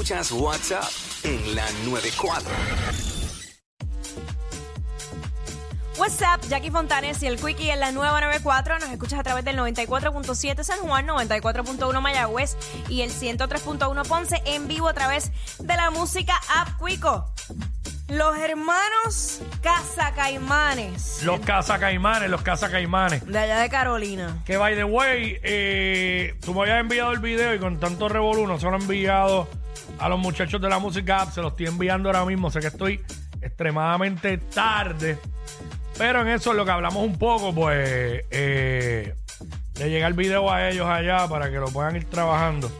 Escuchas WhatsApp en la 94. What's up, Jackie Fontanes y el Quickie en la nueva 94. Nos escuchas a través del 94.7 San Juan, 94.1 Mayagüez y el 103.1 Ponce en vivo a través de la música App Quico. Los hermanos Cazacaimanes Los cazacaimanes, los cazacaimanes. de allá de Carolina. Que by the way, eh, tú me habías enviado el video y con tanto revolú no se lo he enviado a los muchachos de la música app, se lo estoy enviando ahora mismo. Sé que estoy extremadamente tarde, pero en eso es lo que hablamos un poco, pues, eh, de llegar el video a ellos allá para que lo puedan ir trabajando.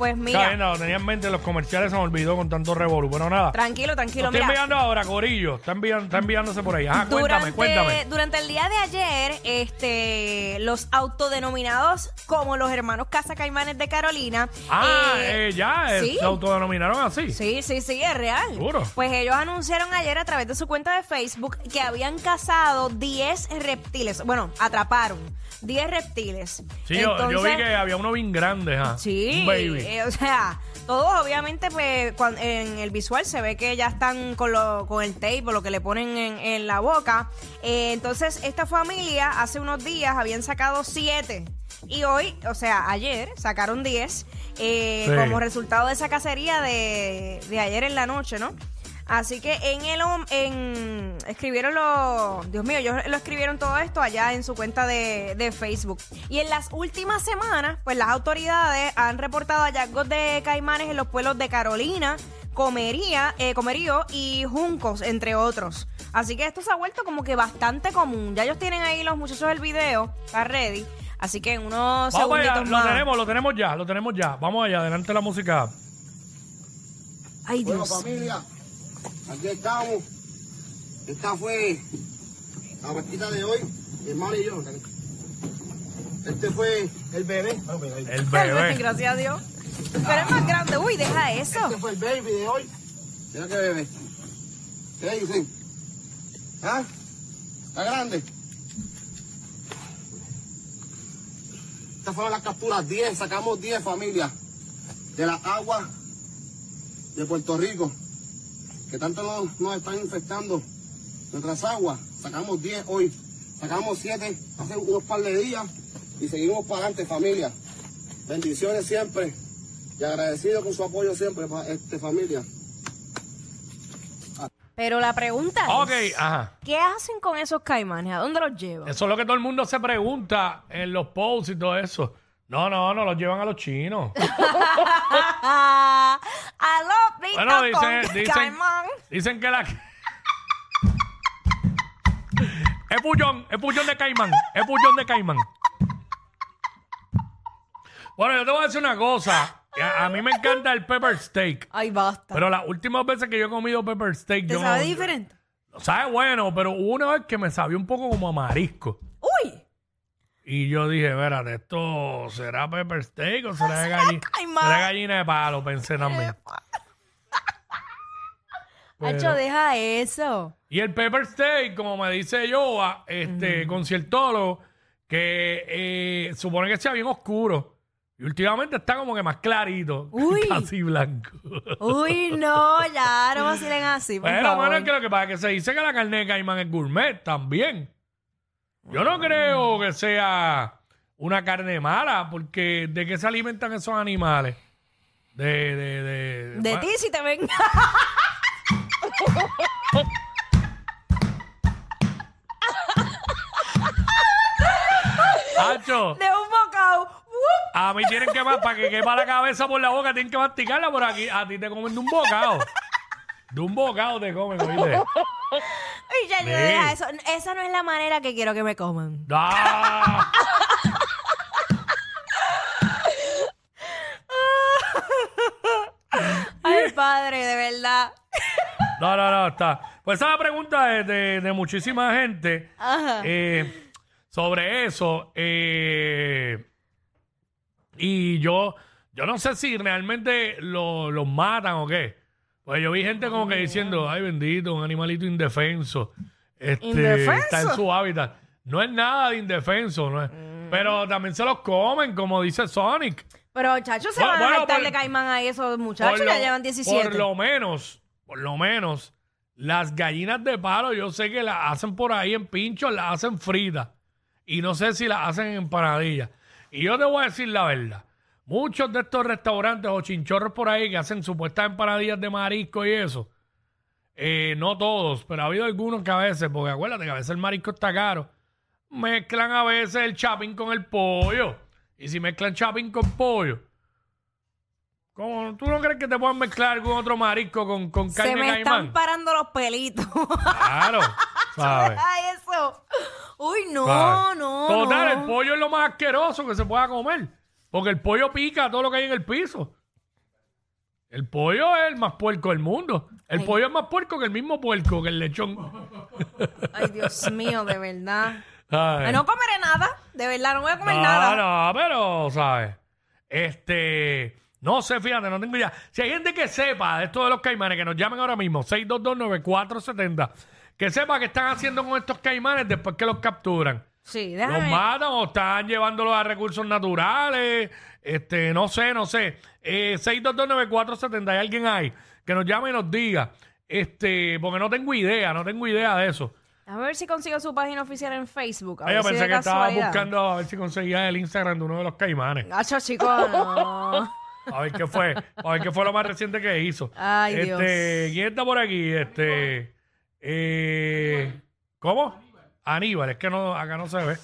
Pues Está mira, bien, no, tenía en mente los comerciales, se me olvidó con tanto revolú, pero nada. tranquilo, Lo tranquilo, estoy mira. enviando ahora, Corillo. Está, enviando, está enviándose por ahí. Ajá, cuéntame, Durante, cuéntame. durante el día de ayer, este, los autodenominados como los hermanos Casa Caimanes de Carolina. Ah, eh, eh, ya, eh, sí. se autodenominaron así. Sí, sí, sí, es real. Seguro. Pues ellos anunciaron ayer a través de su cuenta de Facebook que habían cazado 10 reptiles. Bueno, atraparon 10 reptiles. Sí, yo, yo vi que había uno bien grande, ajá. Sí, Un baby. Eh, o sea, todos obviamente pues en el visual se ve que ya están con, lo, con el tape o lo que le ponen en, en la boca. Eh, entonces esta familia hace unos días habían sacado 7 y hoy, o sea, ayer sacaron 10 eh, Sí. como resultado de esa cacería de, de ayer en la noche, ¿no? Así que en el en escribieron lo Dios mío, ellos lo escribieron todo esto allá en su cuenta de, de Facebook. Y en las últimas semanas, pues las autoridades han reportado hallazgos de caimanes en los pueblos de Carolina, Comería, eh, Comerío y Juncos, entre otros. Así que esto se ha vuelto como que bastante común. Ya ellos tienen ahí los muchachos el video, está ready. Así que en unos Vamos allá, segunditos lo más. tenemos, lo tenemos ya, lo tenemos ya. Vamos allá, adelante la música. Ay, Bueno, Dios. familia, aquí estamos. Esta fue la vueltita de hoy, mi hermano y yo. Este fue el bebé. El bebé. Gracias a Dios. Pero es más grande. Uy, deja eso. Este fue el baby de hoy. Mira qué bebé. ¿Qué dicen? ¿Ah? ¿Está grande? Estas fueron las capturas 10, sacamos 10 familias de las aguas de Puerto Rico, que tanto nos, nos están infectando nuestras aguas. Sacamos 10 hoy, sacamos 7 hace unos par de días y seguimos para adelante familia. Bendiciones siempre y agradecido con su apoyo siempre, este, familia. Pero la pregunta es, ajá. ¿qué hacen con esos caimanes? ¿A dónde los llevan? Eso es lo que todo el mundo se pregunta en los posts y todo eso. No, no, no los llevan a los chinos. a los Bueno, dicen, con dicen, caimán. dicen que la... Es pullón, es pullón de caimán, es pullón de caimán. Bueno, yo te voy a decir una cosa. a mí me encanta el pepper steak. Ay, basta. Pero las últimas veces que yo he comido pepper steak, ¿Te yo sabe no- diferente? Sabe bueno, pero hubo una vez que me sabía un poco como a marisco. Y yo dije, espérate, ¿esto será pepper steak o será gallina? Será gallina de palo? Pensé también. Pero- Hacho, deja eso. Y el pepper steak, como me dice Joa, este, conciertólogo, que eh, supone que sea bien oscuro. Y últimamente está como que más clarito. Uy. Casi blanco. Uy, no, ya no vacilen así, por Pero, favor. bueno, es que lo que pasa es que se dice que la carne de caimán es gourmet también. Yo no creo que sea una carne mala, porque ¿de qué se alimentan esos animales? De, de, de, De ma- ti si te ven. Hacho, de un bocado. ¡Wup! a mí tienen que, ma- para que quepa la cabeza por la boca, tienen que masticarla por aquí. A ti te comen de un bocado. De un bocado te comen, ¿oíste? Ay, ya, yo Sí. deja eso. Esa no es la manera que quiero que me coman. ¡Ah! Ay, padre, de verdad. No, no, no, está. Pues esa es la pregunta de, de- de muchísima gente Ajá. eh, sobre eso. eh, y yo, yo no sé si realmente lo- los matan o qué. Pues yo vi gente como que diciendo, ay bendito, un animalito indefenso. Este, ¿Indefenso? Está en su hábitat. No es nada de indefenso, no es- pero también se los comen, como dice Sonic. Pero, muchachos, se Bueno, van a bueno, por- de caimán ahí esos muchachos, Por ya lo- llevan 17. Por lo menos, por lo menos, las gallinas de palo, yo sé que las hacen por ahí en pinchos, las hacen fritas. Y no sé si las hacen en empanadillas. Y yo te voy a decir la verdad. Muchos de estos restaurantes o chinchorros por ahí que hacen supuestas empanadillas de marisco y eso, eh, no todos, pero ha habido algunos que a veces, porque acuérdate que a veces el marisco está caro, mezclan a veces el chapín con el pollo. Y si mezclan chapín con pollo, ¿cómo? ¿tú no crees que te puedan mezclar algún otro marisco con, con se carne me de están caimán? parando los pelitos. Claro, ¿sabes? Ay, eso. Uy, no, ¿sabes? no. Total, no. el pollo es lo más asqueroso que se pueda comer. Porque el pollo pica todo lo que hay en el piso. El pollo es el más puerco del mundo. El Ay. pollo es más puerco que el mismo puerco, que el lechón. Ay, Dios mío, de verdad. Ay. No comeré nada. De verdad, no voy a comer no, nada. no, pero, ¿sabes? Este, no sé, fíjate, no tengo idea. Si hay gente que sepa de esto de los caimanes, que nos llamen ahora mismo, 6229470, que sepa qué están haciendo con estos caimanes después que los capturan. Sí, ¿Los matan o están llevándolos a recursos naturales? Este, no sé, no sé. Eh, 6229470, hay alguien ahí que nos llame y nos diga. Este, porque no tengo idea, no tengo idea de eso. Déjame ver si consigo su página oficial en Facebook. A Ay, ver yo si pensé de que estaba buscando a ver si conseguía el Instagram de uno de los caimanes. Gacho, chicos, no. A ver qué fue, a ver qué fue lo más reciente que hizo. Ay, este, Dios. ¿quién está por aquí? Este, eh, ¿cómo? Aníbal, es que no, acá no se ve.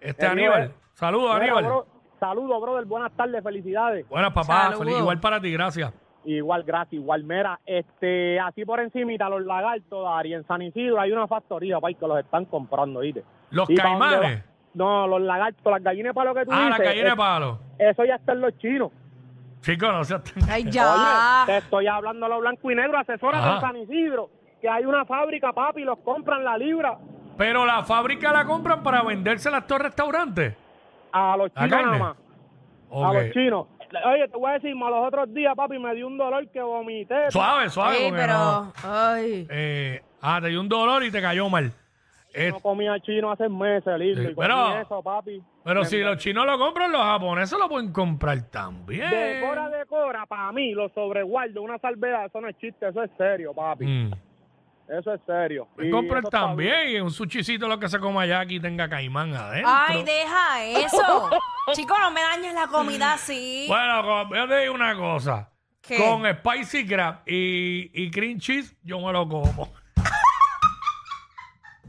Este Aníbal. Aníbal, saludos Mira, Aníbal. bro, saludos, brother. Buenas tardes, felicidades. Buenas papá, Saludos. feliz- igual para ti, gracias. Igual, gracias, igual. Mira, este, así por encimita, los lagartos, Dari, en San Isidro hay una factoría, pay, que los están comprando, ¿viste? Los Y pa' dónde caimanes. va- No, los lagartos, las gallinas para lo que tú Ah, dices. la gallina de es- palo. Eso ya está en los chinos. Chicos, no seas... Ay, ya. Oye, te estoy hablando a lo blanco y negro, asesoras Ajá. en San Isidro, que hay una fábrica, papi, los compran la libra Pero la fábrica la compran para vendérsela a estos restaurantes. a los ¿La chinos carne? nada más. A los chinos. Oye, te voy a decir, más los otros días, papi, me dio un dolor que vomité. Suave, suave. Sí, porque pero. no- Ay. eh, ah, te dio un dolor y te cayó mal. Eh, No comía chino hace meses, lindo. Sí, y comí pero- eso, papi. pero si los chinos lo compran, los japoneses lo pueden comprar también. Decora, decora, para mí, los sobreguardos, una salvedad, eso no es chiste, eso es serio, papi. Mm. Eso es serio. Y compren también y un sushicito lo que se coma allá aquí tenga caimán adentro. Ay, deja eso. Chicos, no me dañes la comida así. Bueno, yo te digo una cosa. ¿Qué? Con spicy crab y, y cream cheese, yo me lo como.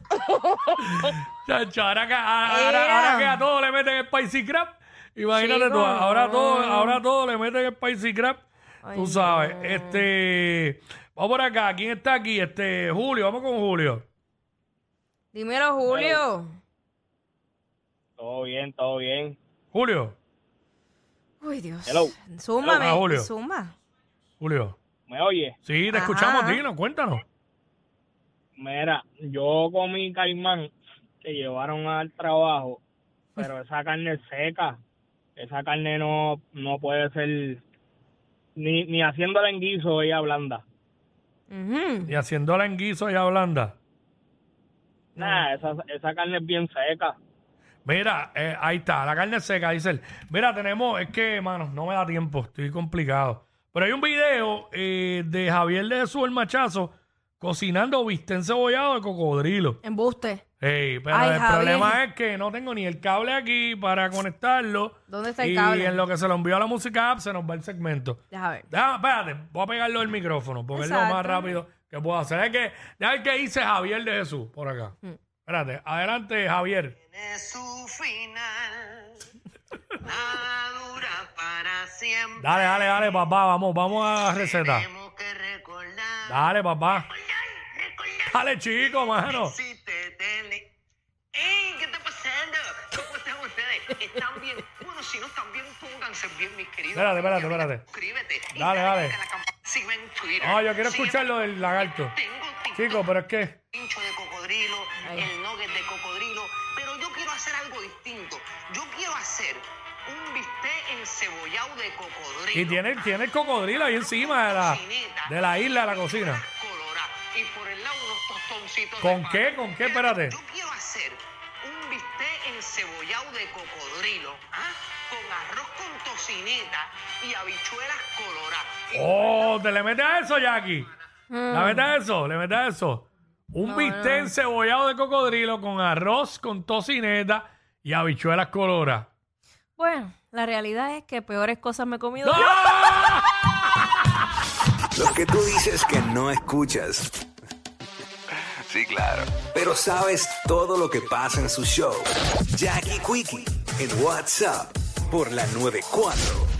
Chacho, ahora que, a- ahora, ahora que a todos le meten spicy crab, imagínate Chico, tú, ahora no. todo, ahora todo le meten spicy crab, Ay, tú sabes. no. Este, vamos por acá, ¿quién está aquí? Este, Julio, vamos con Julio. Dímelo, Julio. Todo bien, todo bien. Julio, Uy, Dios. Hello. Súmame. Ah, Julio. Suma. Julio. ¿Me oye? Sí, te Ajá. escuchamos, Dino, cuéntanos. Mira, yo comí caimán que llevaron al trabajo, pero esa carne es seca. Esa carne no, no puede ser ni, ni haciéndola en guiso ella blanda. Ujú. Y haciéndola en guiso y a blanda. Nah, esa, esa carne es bien seca. Mira, eh, ahí está, la carne seca, dice él. Mira, tenemos, es que, mano, no me da tiempo, estoy complicado. Pero hay un video eh, de Javier de Jesús el Machazo cocinando bistec encebollado de cocodrilo. Embuste. Ey, pero Ay, el Javier. problema es que no tengo ni el cable aquí para conectarlo. ¿Dónde está el y cable? en lo que se lo envió a la música app se nos va el segmento. Déjame ver. Déjame, espérate, voy a pegarlo del micrófono porque es lo Exacto. más rápido que puedo hacer. Es que, ya ver qué dice Javier de Jesús por acá. Mm. Espérate, adelante, Javier. Tiene su final. Nada dura para siempre. Dale, dale, dale, papá, vamos, vamos a la receta. Tenemos que recordar. Dale, papá. Recordar, recordar. Dale, chico, mano. Si Espérate, espérate, espérate. Suscríbete. y Dale, dale. a la campana. Sígueme en Twitter. No, yo quiero Sígueme- escuchar lo del lagarto. Tengo TikTok. Chico, pero es que. pincho de cocodrilo, Ay. el nugget de cocodrilo, pero yo quiero hacer algo distinto. Yo quiero hacer un bistec encebollado de cocodrilo. Y tiene, tiene el cocodrilo ahí encima de la, de la isla de la cocina. Y por el lado unos tostoncitos ¿Con qué? ¿Con qué? Espérate. Yo quiero hacer un bistec encebollado de cocodrilo. ¿ah? Con arroz con tocineta y habichuelas coloradas. Oh, ¿te le metes a eso, Jackie? ¿Le metes a eso? ¿Le metes a eso? Un No, bistec no. cebollado de cocodrilo con arroz, con tocineta y habichuelas coloradas. Bueno, la realidad es que peores cosas me he comido. yo. ¡Ah! Lo que tú dices que no escuchas. Sí, claro. Pero sabes todo lo que pasa en su show. Jackie Quickie en WhatsApp por la 94.